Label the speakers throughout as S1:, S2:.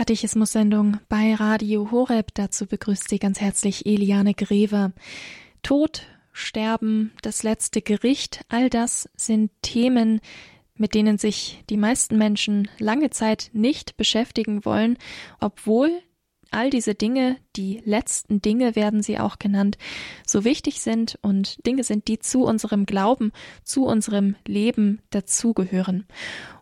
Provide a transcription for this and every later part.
S1: Katechismus-Sendung bei Radio Horeb. Dazu begrüßt Sie ganz herzlich Eliane Greve. Tod, Sterben, das letzte Gericht, all das sind Themen, mit denen sich die meisten Menschen lange Zeit nicht beschäftigen wollen, obwohl all diese Dinge, die letzten Dinge werden sie auch genannt, so wichtig sind und Dinge sind, die zu unserem Glauben, zu unserem Leben dazugehören.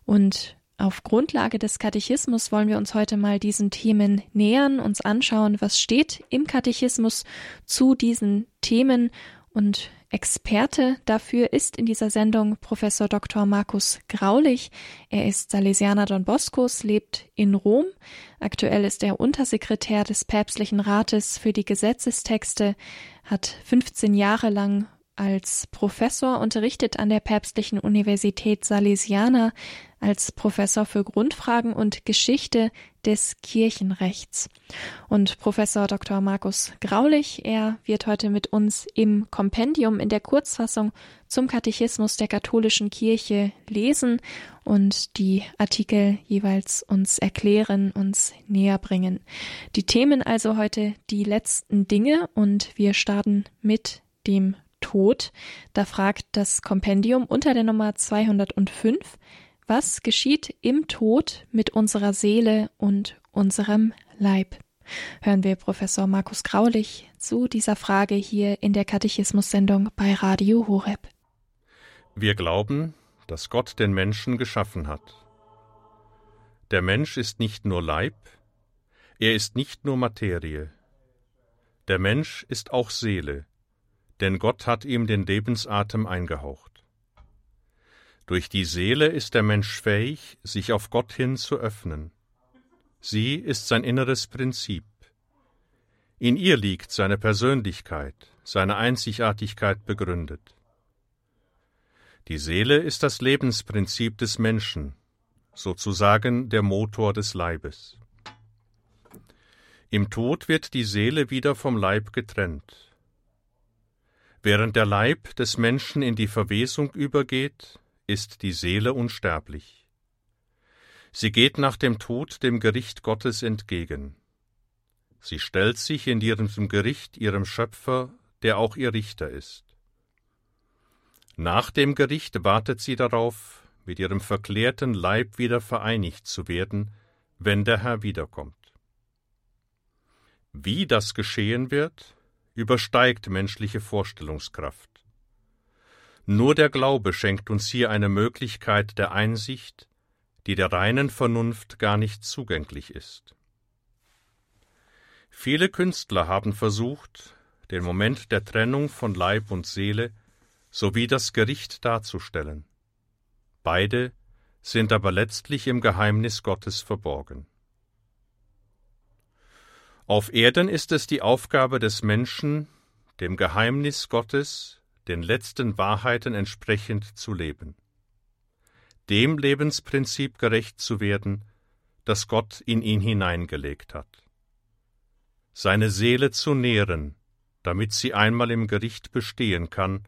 S1: Und auf Grundlage des Katechismus wollen wir uns heute mal diesen Themen nähern, uns anschauen, was steht im Katechismus zu diesen Themen und Experte dafür ist in dieser Sendung Professor Dr. Markus Graulich. Er ist Salesianer Don Boscos, lebt in Rom. Aktuell ist er Untersekretär des Päpstlichen Rates für die Gesetzestexte, hat 15 Jahre lang als Professor unterrichtet an der Päpstlichen Universität Salesiana, als Professor für Grundfragen und Geschichte des Kirchenrechts. Und Professor Dr. Markus Graulich, er wird heute mit uns im Kompendium in der Kurzfassung zum Katechismus der katholischen Kirche lesen und die Artikel jeweils uns erklären, uns näher bringen. Die Themen also heute die letzten Dinge und wir starten mit dem Tod. Da fragt das Kompendium unter der Nummer 205, was geschieht im Tod mit unserer Seele und unserem Leib? Hören wir Professor Markus Graulich zu dieser Frage hier in der Katechismus-Sendung bei Radio Horeb.
S2: Wir glauben, dass Gott den Menschen geschaffen hat. Der Mensch ist nicht nur Leib, er ist nicht nur Materie. Der Mensch ist auch Seele, denn Gott hat ihm den Lebensatem eingehaucht. Durch die Seele ist der Mensch fähig, sich auf Gott hin zu öffnen. Sie ist sein inneres Prinzip. In ihr liegt seine Persönlichkeit, seine Einzigartigkeit begründet. Die Seele ist das Lebensprinzip des Menschen, sozusagen der Motor des Leibes. Im Tod wird die Seele wieder vom Leib getrennt. Während der Leib des Menschen in die Verwesung übergeht, ist die Seele unsterblich. Sie geht nach dem Tod dem Gericht Gottes entgegen. Sie stellt sich in ihrem Gericht ihrem Schöpfer, der auch ihr Richter ist. Nach dem Gericht wartet sie darauf, mit ihrem verklärten Leib wieder vereinigt zu werden, wenn der Herr wiederkommt. Wie das geschehen wird, übersteigt menschliche Vorstellungskraft. Nur der Glaube schenkt uns hier eine Möglichkeit der Einsicht, die der reinen Vernunft gar nicht zugänglich ist. Viele Künstler haben versucht, den Moment der Trennung von Leib und Seele sowie das Gericht darzustellen. Beide sind aber letztlich im Geheimnis Gottes verborgen. Auf Erden ist es die Aufgabe des Menschen, dem Geheimnis Gottes den letzten Wahrheiten entsprechend zu leben, dem Lebensprinzip gerecht zu werden, das Gott in ihn hineingelegt hat, seine Seele zu nähren, damit sie einmal im Gericht bestehen kann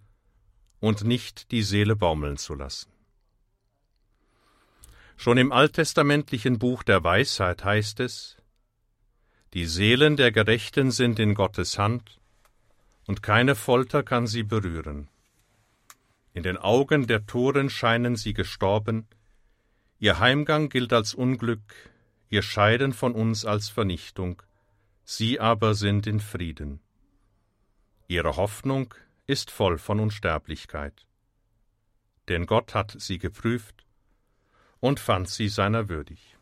S2: und nicht die Seele baumeln zu lassen. Schon im alttestamentlichen Buch der Weisheit heißt es, die Seelen der Gerechten sind in Gottes Hand, und keine Folter kann sie berühren. In den Augen der Toren scheinen sie gestorben, ihr Heimgang gilt als Unglück, ihr Scheiden von uns als Vernichtung, sie aber sind in Frieden. Ihre Hoffnung ist voll von Unsterblichkeit. Denn Gott hat sie geprüft und fand sie seiner würdig.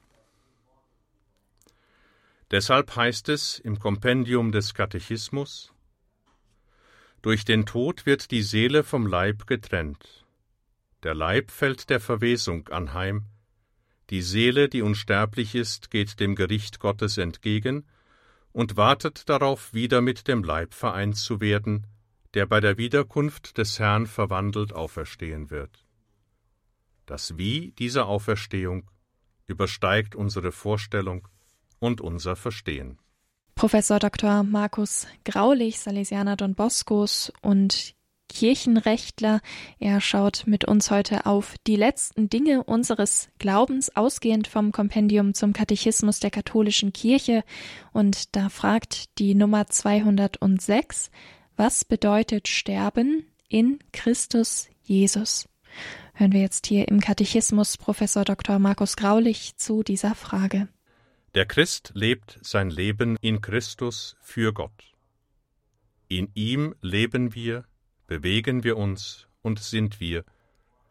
S2: Deshalb heißt es im Kompendium des Katechismus, durch den Tod wird die Seele vom Leib getrennt. Der Leib fällt der Verwesung anheim, die Seele, die unsterblich ist, geht dem Gericht Gottes entgegen und wartet darauf, wieder mit dem Leib vereint zu werden, der bei der Wiederkunft des Herrn verwandelt auferstehen wird. Das Wie dieser Auferstehung übersteigt unsere Vorstellung und unser Verstehen.
S1: Professor Dr. Markus Graulich, Salesianer Don Boscos und Kirchenrechtler. Er schaut mit uns heute auf die letzten Dinge unseres Glaubens, ausgehend vom Kompendium zum Katechismus der katholischen Kirche. Und da fragt die Nummer 206, was bedeutet Sterben in Christus Jesus? Hören wir jetzt hier im Katechismus Professor Dr. Markus Graulich zu dieser Frage.
S2: Der Christ lebt sein Leben in Christus für Gott. In ihm leben wir, bewegen wir uns und sind wir,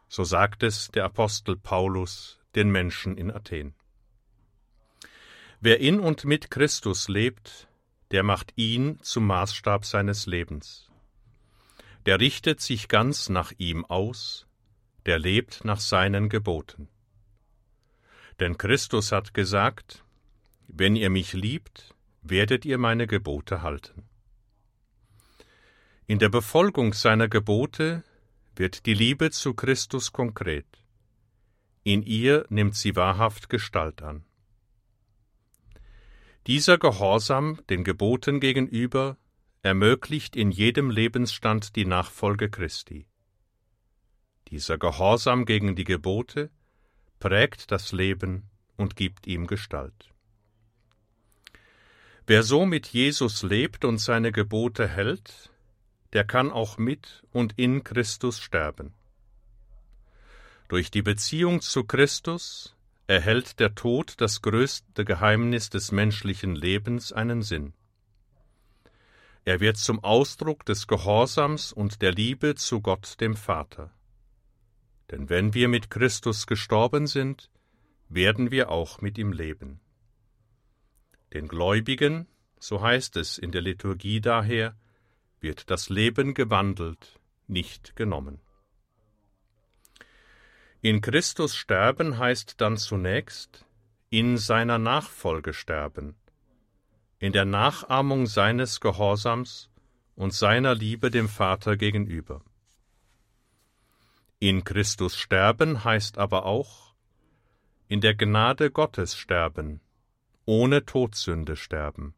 S2: so sagt es der Apostel Paulus den Menschen in Athen. Wer in und mit Christus lebt, der macht ihn zum Maßstab seines Lebens. Der richtet sich ganz nach ihm aus, der lebt nach seinen Geboten. Denn Christus hat gesagt, wenn ihr mich liebt, werdet ihr meine Gebote halten. In der Befolgung seiner Gebote wird die Liebe zu Christus konkret. In ihr nimmt sie wahrhaft Gestalt an. Dieser Gehorsam den Geboten gegenüber ermöglicht in jedem Lebensstand die Nachfolge Christi. Dieser Gehorsam gegen die Gebote prägt das Leben und gibt ihm Gestalt. Wer so mit Jesus lebt und seine Gebote hält, der kann auch mit und in Christus sterben. Durch die Beziehung zu Christus erhält der Tod das größte Geheimnis des menschlichen Lebens einen Sinn. Er wird zum Ausdruck des Gehorsams und der Liebe zu Gott dem Vater. Denn wenn wir mit Christus gestorben sind, werden wir auch mit ihm leben. Den Gläubigen, so heißt es in der Liturgie daher, wird das Leben gewandelt, nicht genommen. In Christus sterben heißt dann zunächst in seiner Nachfolge sterben, in der Nachahmung seines Gehorsams und seiner Liebe dem Vater gegenüber. In Christus sterben heißt aber auch in der Gnade Gottes sterben, ohne Todsünde sterben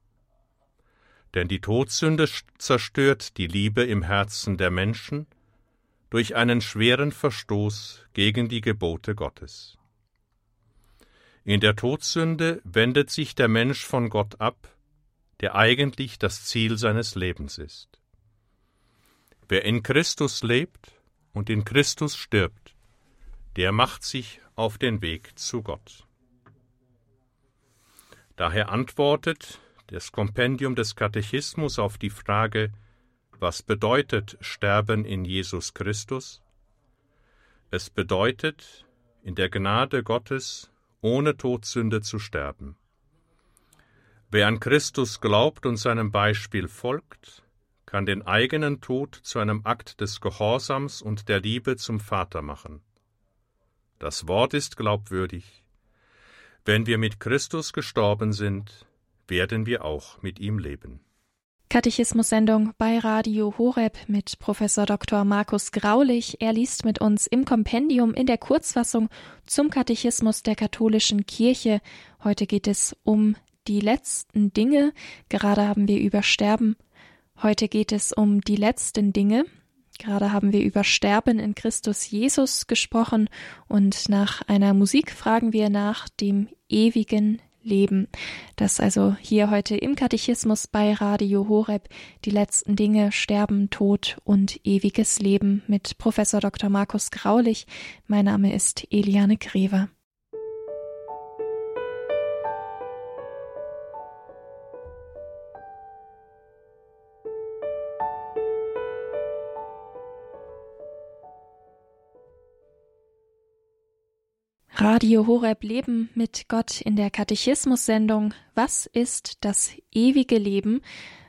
S2: denn die Todsünde zerstört die Liebe im Herzen der Menschen durch einen schweren Verstoß gegen die Gebote Gottes. In der Todsünde wendet sich der Mensch von Gott ab, der eigentlich das Ziel seines Lebens ist. Wer in Christus lebt und in Christus stirbt, der macht sich auf den Weg zu Gott. Daher antwortet das Kompendium des Katechismus auf die Frage, was bedeutet Sterben in Jesus Christus? Es bedeutet, in der Gnade Gottes ohne Todsünde zu sterben. Wer an Christus glaubt und seinem Beispiel folgt, kann den eigenen Tod zu einem Akt des Gehorsams und der Liebe zum Vater machen. Das Wort ist glaubwürdig. Wenn wir mit Christus gestorben sind, werden wir auch mit ihm leben.
S1: Katechismus-Sendung bei Radio Horeb mit Professor Dr. Markus Graulich. Er liest mit uns im Kompendium in der Kurzfassung zum Katechismus der katholischen Kirche. Heute geht es um die letzten Dinge. Gerade haben wir über Sterben. Heute geht es um die letzten Dinge. Gerade haben wir über Sterben in Christus Jesus gesprochen und nach einer Musik fragen wir nach dem ewigen Leben. Das also hier heute im Katechismus bei Radio Horeb die letzten Dinge Sterben, Tod und ewiges Leben mit Professor Dr. Markus Graulich. Mein Name ist Eliane Grever. Radio Horeb Leben mit Gott in der Katechismus-Sendung Was ist das ewige Leben?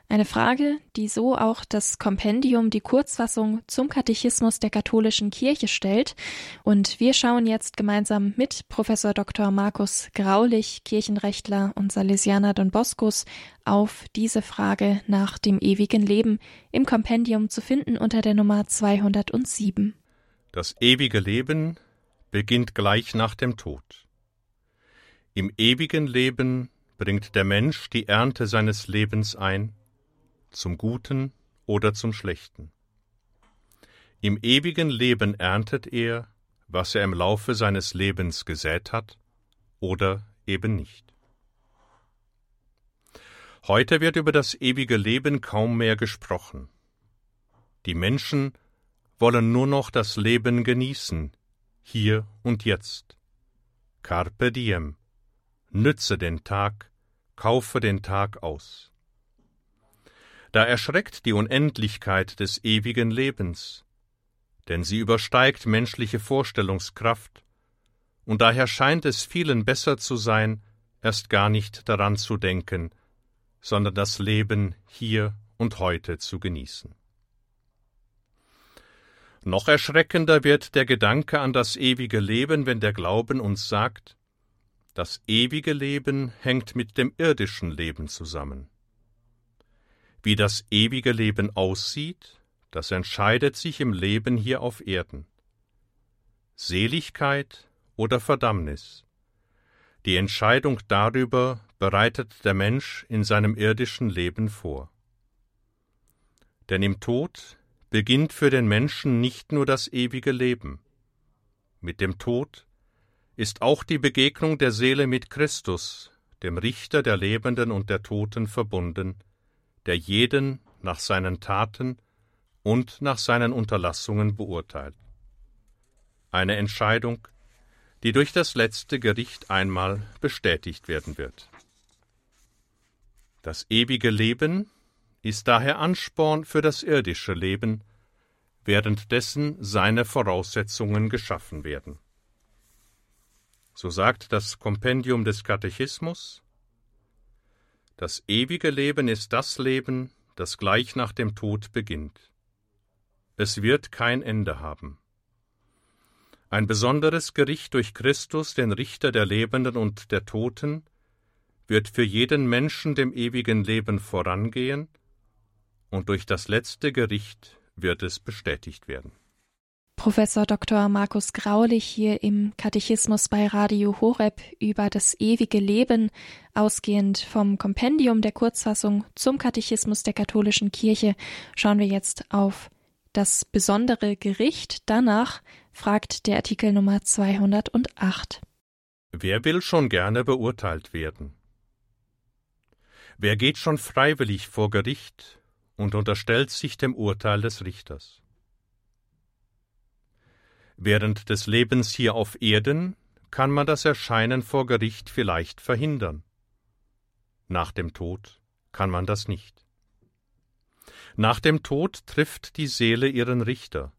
S1: Eine Frage, die so auch das Kompendium, die Kurzfassung zum Katechismus der katholischen Kirche stellt. Und wir schauen jetzt gemeinsam mit Professor Dr. Markus Graulich, Kirchenrechtler und Salesianer Don Boscos, auf diese Frage nach dem ewigen Leben im Kompendium zu finden unter der Nummer 207.
S2: Das ewige Leben beginnt gleich nach dem Tod. Im ewigen Leben bringt der Mensch die Ernte seines Lebens ein, zum Guten oder zum Schlechten. Im ewigen Leben erntet er, was er im Laufe seines Lebens gesät hat, oder eben nicht. Heute wird über das ewige Leben kaum mehr gesprochen. Die Menschen wollen nur noch das Leben genießen, hier und jetzt. Carpe diem. Nütze den Tag, kaufe den Tag aus. Da erschreckt die Unendlichkeit des ewigen Lebens, denn sie übersteigt menschliche Vorstellungskraft, und daher scheint es vielen besser zu sein, erst gar nicht daran zu denken, sondern das Leben hier und heute zu genießen. Noch erschreckender wird der Gedanke an das ewige Leben, wenn der Glauben uns sagt, das ewige Leben hängt mit dem irdischen Leben zusammen. Wie das ewige Leben aussieht, das entscheidet sich im Leben hier auf Erden. Seligkeit oder Verdammnis. Die Entscheidung darüber bereitet der Mensch in seinem irdischen Leben vor. Denn im Tod beginnt für den Menschen nicht nur das ewige Leben. Mit dem Tod ist auch die Begegnung der Seele mit Christus, dem Richter der Lebenden und der Toten, verbunden, der jeden nach seinen Taten und nach seinen Unterlassungen beurteilt. Eine Entscheidung, die durch das letzte Gericht einmal bestätigt werden wird. Das ewige Leben ist daher Ansporn für das irdische Leben, währenddessen seine Voraussetzungen geschaffen werden. So sagt das Kompendium des Katechismus Das ewige Leben ist das Leben, das gleich nach dem Tod beginnt. Es wird kein Ende haben. Ein besonderes Gericht durch Christus, den Richter der Lebenden und der Toten, wird für jeden Menschen dem ewigen Leben vorangehen, und durch das letzte Gericht wird es bestätigt werden.
S1: Professor Dr. Markus Graulich hier im Katechismus bei Radio Horeb über das ewige Leben, ausgehend vom Kompendium der Kurzfassung zum Katechismus der katholischen Kirche, schauen wir jetzt auf das besondere Gericht. Danach fragt der Artikel Nummer 208.
S2: Wer will schon gerne beurteilt werden? Wer geht schon freiwillig vor Gericht und unterstellt sich dem Urteil des Richters? Während des Lebens hier auf Erden kann man das Erscheinen vor Gericht vielleicht verhindern. Nach dem Tod kann man das nicht. Nach dem Tod trifft die Seele ihren Richter.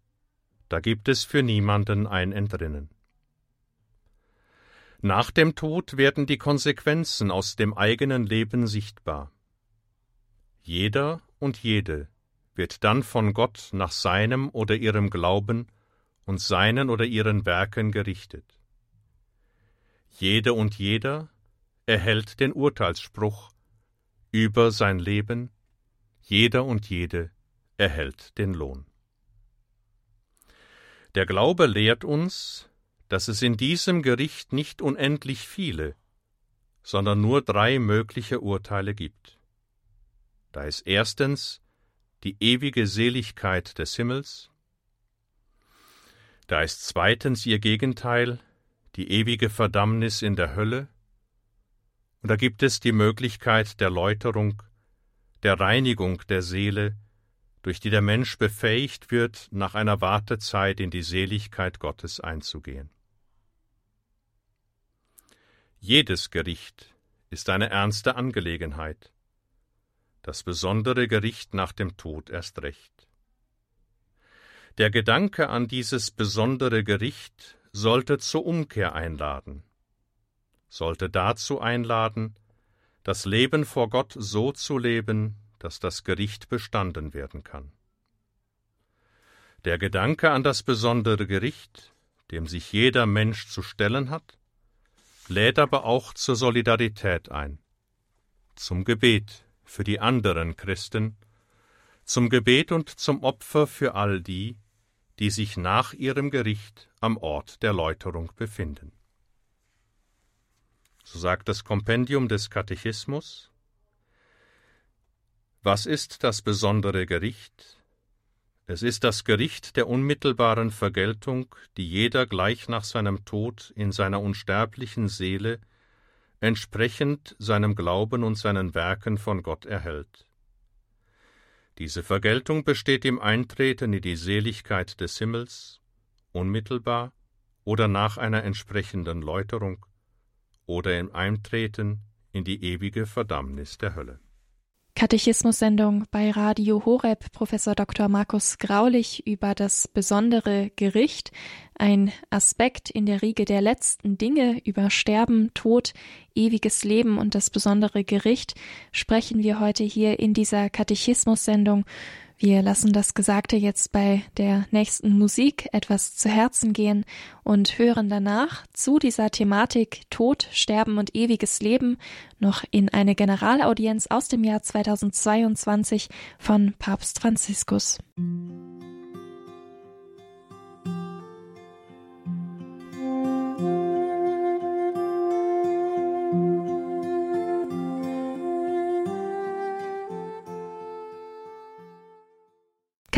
S2: Da gibt es für niemanden ein Entrinnen. Nach dem Tod werden die Konsequenzen aus dem eigenen Leben sichtbar. Jeder und jede wird dann von Gott nach seinem oder ihrem Glauben und seinen oder ihren Werken gerichtet. Jede und jeder erhält den Urteilsspruch über sein Leben, jeder und jede erhält den Lohn. Der Glaube lehrt uns, dass es in diesem Gericht nicht unendlich viele, sondern nur drei mögliche Urteile gibt. Da ist erstens die ewige Seligkeit des Himmels, da ist zweitens ihr Gegenteil, die ewige Verdammnis in der Hölle, und da gibt es die Möglichkeit der Läuterung, der Reinigung der Seele, durch die der Mensch befähigt wird, nach einer Wartezeit in die Seligkeit Gottes einzugehen. Jedes Gericht ist eine ernste Angelegenheit, das besondere Gericht nach dem Tod erst recht. Der Gedanke an dieses besondere Gericht sollte zur Umkehr einladen, sollte dazu einladen, das Leben vor Gott so zu leben, dass das Gericht bestanden werden kann. Der Gedanke an das besondere Gericht, dem sich jeder Mensch zu stellen hat, lädt aber auch zur Solidarität ein, zum Gebet für die anderen Christen, zum Gebet und zum Opfer für all die, die sich nach ihrem Gericht am Ort der Läuterung befinden. So sagt das Kompendium des Katechismus Was ist das besondere Gericht? Es ist das Gericht der unmittelbaren Vergeltung, die jeder gleich nach seinem Tod in seiner unsterblichen Seele entsprechend seinem Glauben und seinen Werken von Gott erhält. Diese Vergeltung besteht im Eintreten in die Seligkeit des Himmels, unmittelbar oder nach einer entsprechenden Läuterung, oder im Eintreten in die ewige Verdammnis der Hölle.
S1: Katechismussendung bei Radio Horeb Professor Dr. Markus Graulich über das besondere Gericht, ein Aspekt in der Riege der letzten Dinge über Sterben, Tod, ewiges Leben und das besondere Gericht sprechen wir heute hier in dieser Katechismussendung wir lassen das Gesagte jetzt bei der nächsten Musik etwas zu Herzen gehen und hören danach zu dieser Thematik Tod, Sterben und ewiges Leben noch in eine Generalaudienz aus dem Jahr 2022 von Papst Franziskus.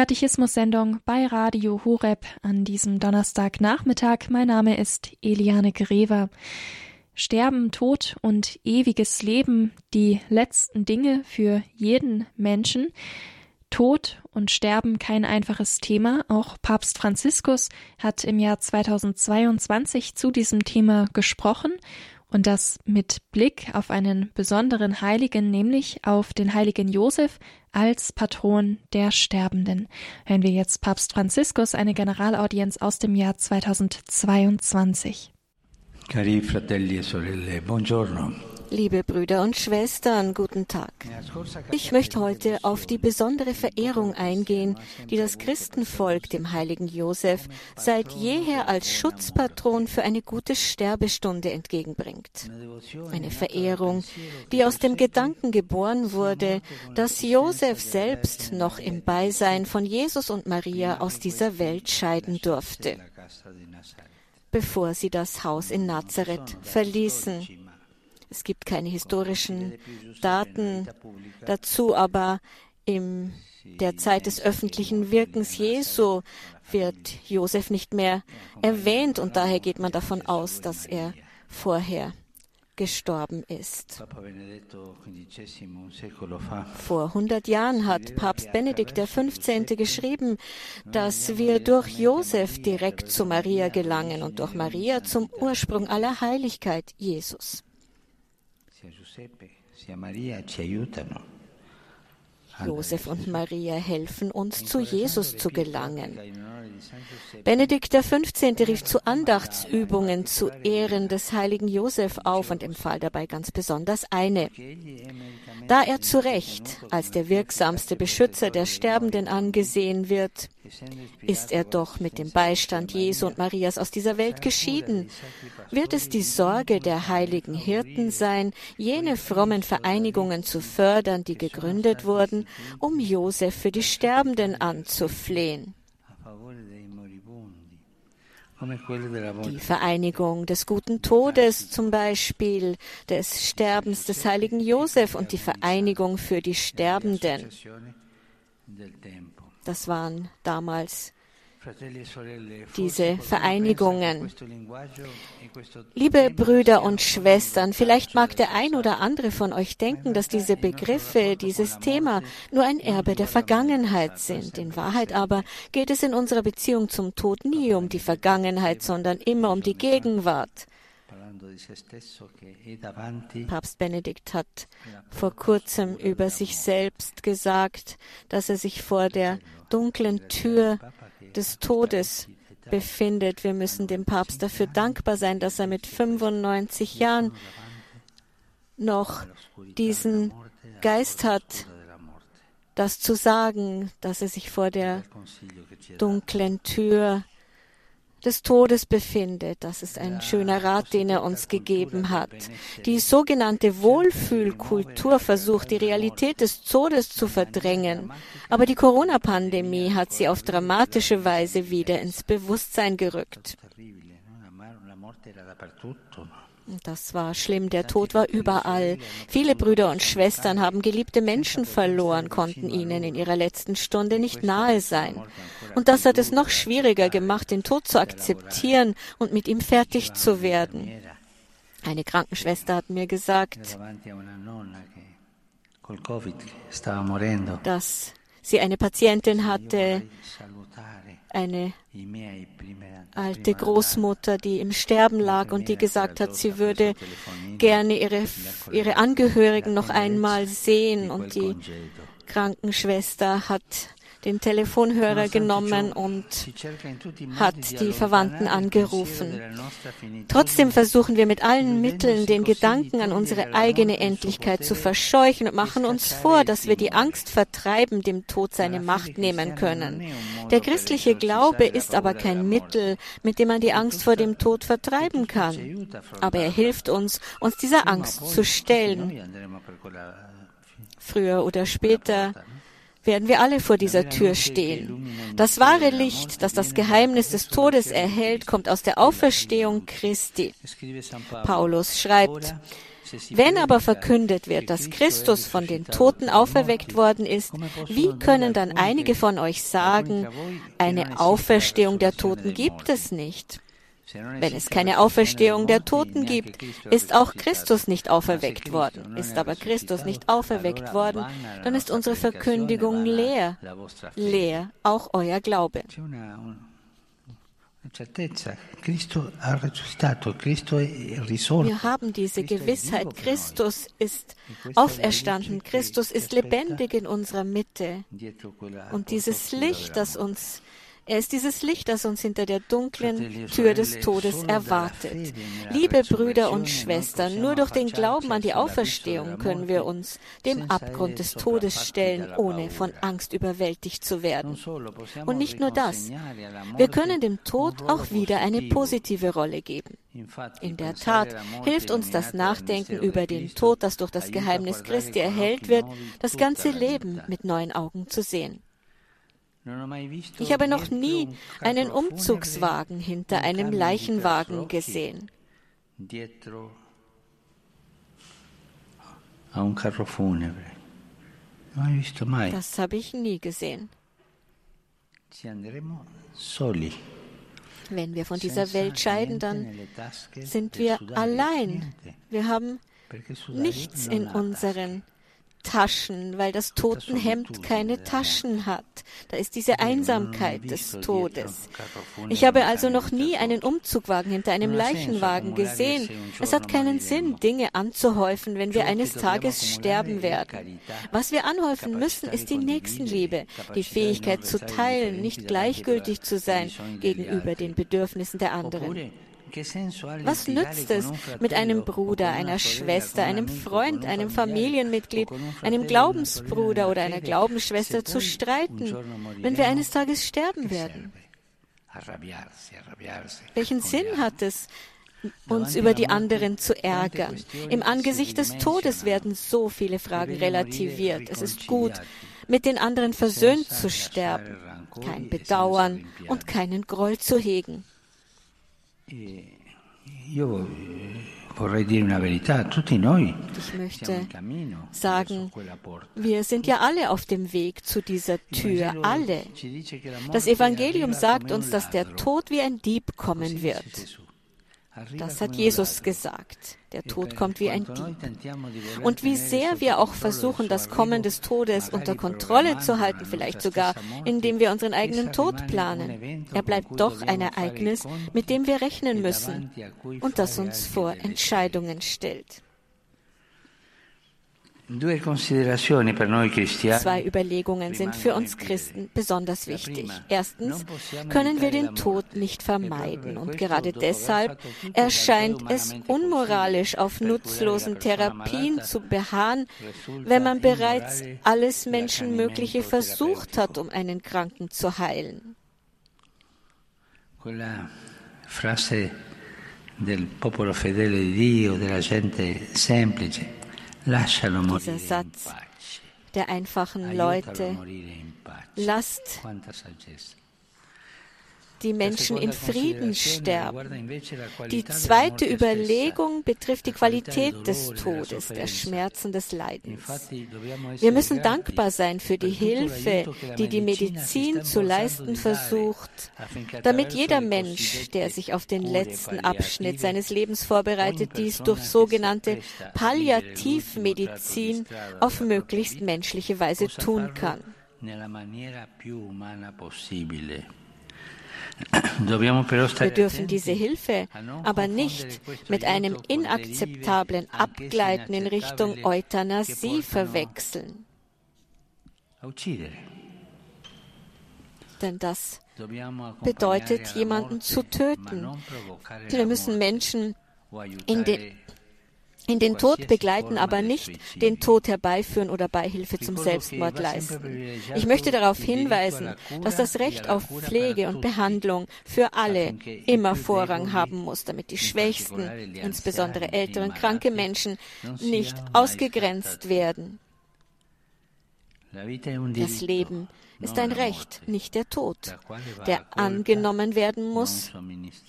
S1: Katechismus-Sendung bei Radio Horeb an diesem Donnerstagnachmittag. Mein Name ist Eliane Grever. Sterben, Tod und ewiges Leben, die letzten Dinge für jeden Menschen. Tod und Sterben kein einfaches Thema. Auch Papst Franziskus hat im Jahr 2022 zu diesem Thema gesprochen und das mit Blick auf einen besonderen Heiligen, nämlich auf den heiligen Josef als Patron der Sterbenden. Hören wir jetzt Papst Franziskus eine Generalaudienz aus dem Jahr 2022.
S3: Cari fratelli e sorelle, buongiorno.
S4: Liebe Brüder und Schwestern, guten Tag. Ich möchte heute auf die besondere Verehrung eingehen, die das Christenvolk dem heiligen Josef seit jeher als Schutzpatron für eine gute Sterbestunde entgegenbringt. Eine Verehrung, die aus dem Gedanken geboren wurde, dass Josef selbst noch im Beisein von Jesus und Maria aus dieser Welt scheiden durfte, bevor sie das Haus in Nazareth verließen. Es gibt keine historischen Daten dazu, aber in der Zeit des öffentlichen Wirkens Jesu wird Josef nicht mehr erwähnt und daher geht man davon aus, dass er vorher gestorben ist. Vor 100 Jahren hat Papst Benedikt XV. geschrieben, dass wir durch Josef direkt zu Maria gelangen und durch Maria zum Ursprung aller Heiligkeit, Jesus. Josef und Maria helfen uns, zu Jesus zu gelangen. Benedikt XV. rief zu Andachtsübungen zu Ehren des heiligen Josef auf und empfahl dabei ganz besonders eine. Da er zu Recht als der wirksamste Beschützer der Sterbenden angesehen wird, ist er doch mit dem Beistand Jesu und Marias aus dieser Welt geschieden. Wird es die Sorge der heiligen Hirten sein, jene frommen Vereinigungen zu fördern, die gegründet wurden, um Josef für die Sterbenden anzuflehen? Die Vereinigung des guten Todes zum Beispiel, des Sterbens des heiligen Josef und die Vereinigung für die Sterbenden. Das waren damals diese Vereinigungen. Liebe Brüder und Schwestern, vielleicht mag der ein oder andere von euch denken, dass diese Begriffe, dieses Thema nur ein Erbe der Vergangenheit sind. In Wahrheit aber geht es in unserer Beziehung zum Tod nie um die Vergangenheit, sondern immer um die Gegenwart. Papst Benedikt hat vor kurzem über sich selbst gesagt, dass er sich vor der dunklen Tür des Todes befindet. Wir müssen dem Papst dafür dankbar sein, dass er mit 95 Jahren noch diesen Geist hat, das zu sagen, dass er sich vor der dunklen Tür des Todes befindet. Das ist ein schöner Rat, den er uns gegeben hat. Die sogenannte Wohlfühlkultur versucht, die Realität des Todes zu verdrängen. Aber die Corona-Pandemie hat sie auf dramatische Weise wieder ins Bewusstsein gerückt. Das war schlimm, der Tod war überall. Viele Brüder und Schwestern haben geliebte Menschen verloren, konnten ihnen in ihrer letzten Stunde nicht nahe sein. Und das hat es noch schwieriger gemacht, den Tod zu akzeptieren und mit ihm fertig zu werden. Eine Krankenschwester hat mir gesagt, dass sie eine Patientin hatte, eine alte Großmutter, die im Sterben lag und die gesagt hat, sie würde gerne ihre, ihre Angehörigen noch einmal sehen. Und die Krankenschwester hat den Telefonhörer genommen und hat die Verwandten angerufen. Trotzdem versuchen wir mit allen Mitteln, den Gedanken an unsere eigene Endlichkeit zu verscheuchen und machen uns vor, dass wir die Angst vertreiben, dem Tod seine Macht nehmen können. Der christliche Glaube ist aber kein Mittel, mit dem man die Angst vor dem Tod vertreiben kann. Aber er hilft uns, uns dieser Angst zu stellen. Früher oder später werden wir alle vor dieser Tür stehen. Das wahre Licht, das das Geheimnis des Todes erhält, kommt aus der Auferstehung Christi. Paulus schreibt, wenn aber verkündet wird, dass Christus von den Toten auferweckt worden ist, wie können dann einige von euch sagen, eine Auferstehung der Toten gibt es nicht? Wenn es keine Auferstehung der Toten gibt, ist auch Christus nicht auferweckt worden. Ist aber Christus nicht auferweckt worden, dann ist unsere Verkündigung leer. Leer auch euer Glaube. Wir haben diese Gewissheit, Christus ist auferstanden, Christus ist lebendig in unserer Mitte. Und dieses Licht, das uns er ist dieses Licht, das uns hinter der dunklen Tür des Todes erwartet. Liebe Brüder und Schwestern, nur durch den Glauben an die Auferstehung können wir uns dem Abgrund des Todes stellen, ohne von Angst überwältigt zu werden. Und nicht nur das, wir können dem Tod auch wieder eine positive Rolle geben. In der Tat hilft uns das Nachdenken über den Tod, das durch das Geheimnis Christi erhellt wird, das ganze Leben mit neuen Augen zu sehen. Ich habe noch nie einen Umzugswagen hinter einem Leichenwagen gesehen. Das habe ich nie gesehen. Wenn wir von dieser Welt scheiden, dann sind wir allein. Wir haben nichts in unseren Taschen, weil das Totenhemd keine Taschen hat. Da ist diese Einsamkeit des Todes. Ich habe also noch nie einen Umzugwagen hinter einem Leichenwagen gesehen. Es hat keinen Sinn, Dinge anzuhäufen, wenn wir eines Tages sterben werden. Was wir anhäufen müssen, ist die Nächstenliebe, die Fähigkeit zu teilen, nicht gleichgültig zu sein gegenüber den Bedürfnissen der anderen. Was nützt es, mit einem Bruder, einer Schwester, einem Freund, einem Familienmitglied, einem Glaubensbruder oder einer Glaubensschwester zu streiten, wenn wir eines Tages sterben werden? Welchen Sinn hat es, uns über die anderen zu ärgern. Im Angesicht des Todes werden so viele Fragen relativiert. Es ist gut, mit den anderen versöhnt zu sterben, kein Bedauern und keinen Groll zu hegen. Ich möchte sagen, wir sind ja alle auf dem Weg zu dieser Tür, alle. Das Evangelium sagt uns, dass der Tod wie ein Dieb kommen wird. Das hat Jesus gesagt. Der Tod kommt wie ein Dieb. Und wie sehr wir auch versuchen, das Kommen des Todes unter Kontrolle zu halten, vielleicht sogar, indem wir unseren eigenen Tod planen. Er bleibt doch ein Ereignis, mit dem wir rechnen müssen und das uns vor Entscheidungen stellt. Zwei Überlegungen sind für uns Christen besonders wichtig. Erstens können wir den Tod nicht vermeiden und gerade deshalb erscheint es unmoralisch, auf nutzlosen Therapien zu beharren, wenn man bereits alles Menschenmögliche versucht hat, um einen Kranken zu heilen. Frase del popolo fedele di Dio, della gente semplice. Dieser Satz der einfachen Leute, lasst die Menschen in Frieden sterben. Die zweite Überlegung betrifft die Qualität des Todes, der Schmerzen des Leidens. Wir müssen dankbar sein für die Hilfe, die die Medizin zu leisten versucht, damit jeder Mensch, der sich auf den letzten Abschnitt seines Lebens vorbereitet, dies durch sogenannte Palliativmedizin auf möglichst menschliche Weise tun kann. Wir dürfen diese Hilfe aber nicht mit einem inakzeptablen Abgleiten in Richtung Euthanasie verwechseln. Denn das bedeutet, jemanden zu töten. Wir müssen Menschen in den in den Tod begleiten, aber nicht den Tod herbeiführen oder Beihilfe zum Selbstmord leisten. Ich möchte darauf hinweisen, dass das Recht auf Pflege und Behandlung für alle immer Vorrang haben muss, damit die Schwächsten, insbesondere ältere und kranke Menschen, nicht ausgegrenzt werden. Das Leben ist ein Recht, nicht der Tod, der angenommen werden muss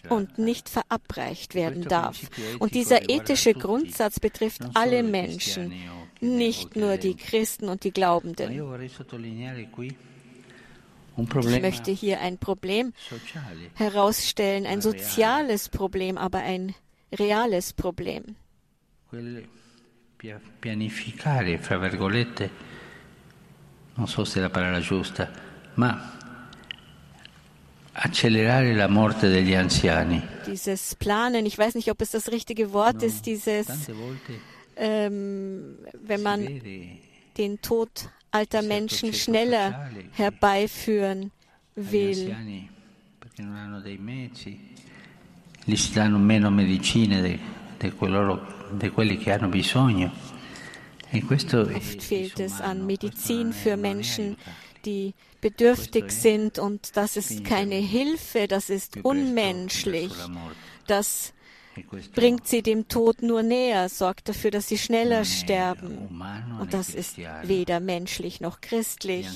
S4: und nicht verabreicht werden darf. Und dieser ethische Grundsatz betrifft alle Menschen, nicht nur die Christen und die Glaubenden. Ich möchte hier ein Problem herausstellen, ein soziales Problem, aber ein reales Problem. Pianificare, fra virgolette, non so se è la parola giusta, ma accelerare la morte degli anziani. Dieses Planen, ich weiß nicht, ob es das richtige Wort no, ist, dieses, ähm, wenn man den Tod alter Menschen schneller herbeiführen will. Gli si danno meno medicine di, quelli che hanno bisogno. Oft fehlt es an Medizin für Menschen, die bedürftig sind und das ist keine Hilfe, das ist unmenschlich. Das bringt sie dem Tod nur näher, sorgt dafür, dass sie schneller sterben. Und das ist weder menschlich noch christlich.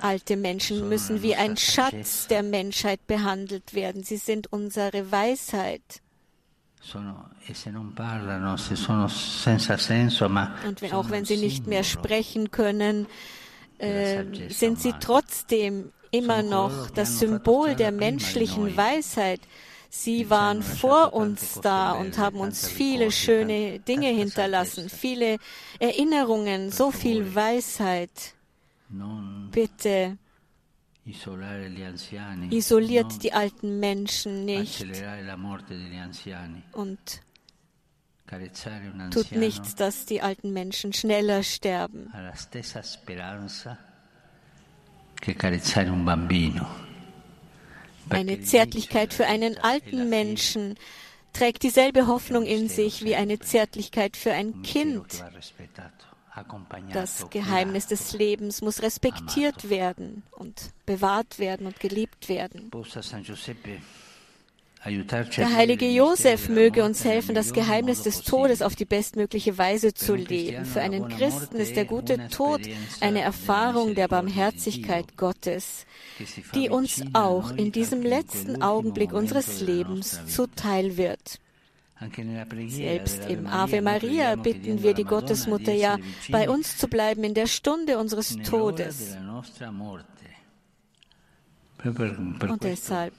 S4: Alte Menschen müssen wie ein Schatz der Menschheit behandelt werden. Sie sind unsere Weisheit. E Und auch wenn sie nicht mehr sprechen können, äh, sind sie trotzdem immer noch das Symbol der menschlichen Weisheit. Sie waren vor uns da und haben uns viele schöne Dinge hinterlassen, viele Erinnerungen, so viel Weisheit. Bitte Isoliert die alten Menschen nicht. Und tut nichts, dass die alten Menschen schneller sterben. Eine Zärtlichkeit für einen alten Menschen trägt dieselbe Hoffnung in sich wie eine Zärtlichkeit für ein Kind. Das Geheimnis des Lebens muss respektiert werden und bewahrt werden und geliebt werden. Der heilige Josef möge uns helfen, das Geheimnis des Todes auf die bestmögliche Weise zu leben. Für einen Christen ist der gute Tod eine Erfahrung der Barmherzigkeit Gottes, die uns auch in diesem letzten Augenblick unseres Lebens zuteil wird. Selbst im Ave Maria bitten wir die Gottesmutter ja, bei uns zu bleiben in der Stunde unseres Todes. Und deshalb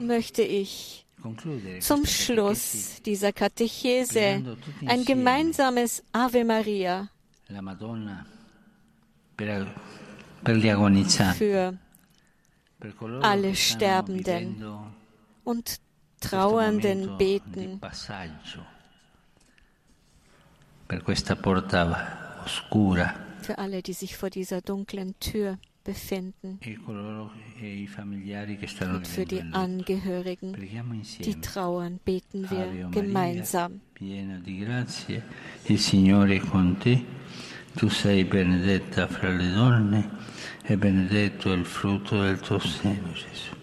S4: möchte ich zum Schluss dieser Katechese ein gemeinsames Ave Maria für alle Sterbenden und Trauernden beten. Für alle, die sich vor dieser dunklen Tür befinden. E e Und für die Angehörigen, die trauern, beten wir gemeinsam. Tu sei benedetta fra le donne e benedetto il frutto del tuo seno, Gesù.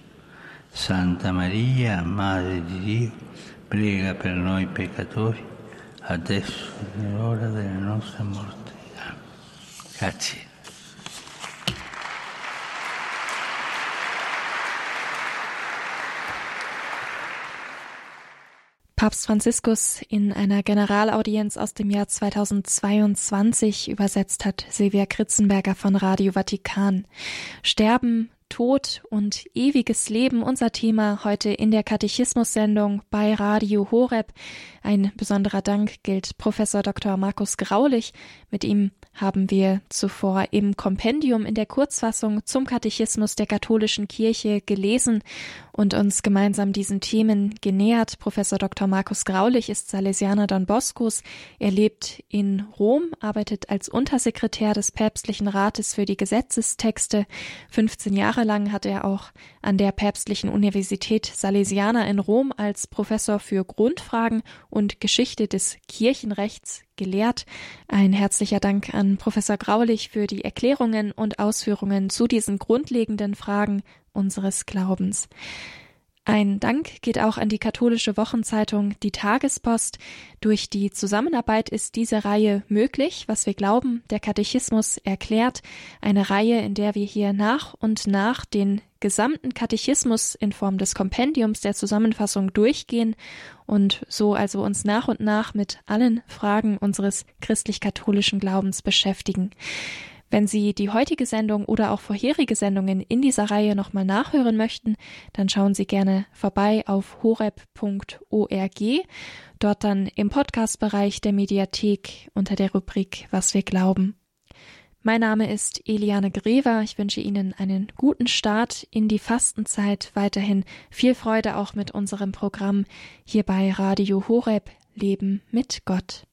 S4: Santa Maria, Madre di Dio, prega per noi peccatori, adesso è l'ora della nostra morte. Grazie.
S1: Papst Franziskus in einer Generalaudienz aus dem Jahr 2022 übersetzt hat Silvia Kritzenberger von Radio Vatikan. Sterben, Tod und ewiges Leben unser Thema heute in der Katechismus-Sendung bei Radio Horeb. Ein besonderer Dank gilt Professor Dr. Markus Graulich. Mit ihm haben wir zuvor im Kompendium in der Kurzfassung zum Katechismus der katholischen Kirche gelesen und uns gemeinsam diesen Themen genähert. Professor Dr. Markus Graulich ist Salesianer Don Boscos. Er lebt in Rom, arbeitet als Untersekretär des Päpstlichen Rates für die Gesetzestexte. 15 Jahre lang hat er auch an der Päpstlichen Universität Salesiana in Rom als Professor für Grundfragen und Geschichte des Kirchenrechts gelehrt. Ein herzlicher Dank an Professor Graulich für die Erklärungen und Ausführungen zu diesen grundlegenden Fragen unseres Glaubens. Ein Dank geht auch an die katholische Wochenzeitung Die Tagespost. Durch die Zusammenarbeit ist diese Reihe möglich, was wir glauben, der Katechismus erklärt, eine Reihe, in der wir hier nach und nach den gesamten Katechismus in Form des Kompendiums der Zusammenfassung durchgehen und so also uns nach und nach mit allen Fragen unseres christlich-katholischen Glaubens beschäftigen. Wenn Sie die heutige Sendung oder auch vorherige Sendungen in dieser Reihe nochmal nachhören möchten, dann schauen Sie gerne vorbei auf horeb.org, dort dann im Podcast-Bereich der Mediathek unter der Rubrik Was wir glauben. Mein Name ist Eliane Grever. Ich wünsche Ihnen einen guten Start in die Fastenzeit. Weiterhin viel Freude auch mit unserem Programm hier bei Radio Horeb Leben mit Gott.